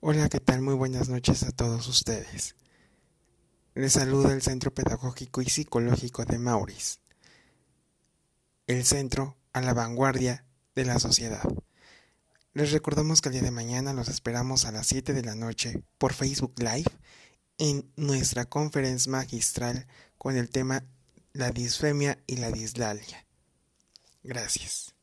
Hola, ¿qué tal? Muy buenas noches a todos ustedes. Les saluda el Centro Pedagógico y Psicológico de Maurice, el centro a la vanguardia de la sociedad. Les recordamos que el día de mañana los esperamos a las 7 de la noche por Facebook Live en nuestra conferencia magistral con el tema La disfemia y la dislalia. Gracias.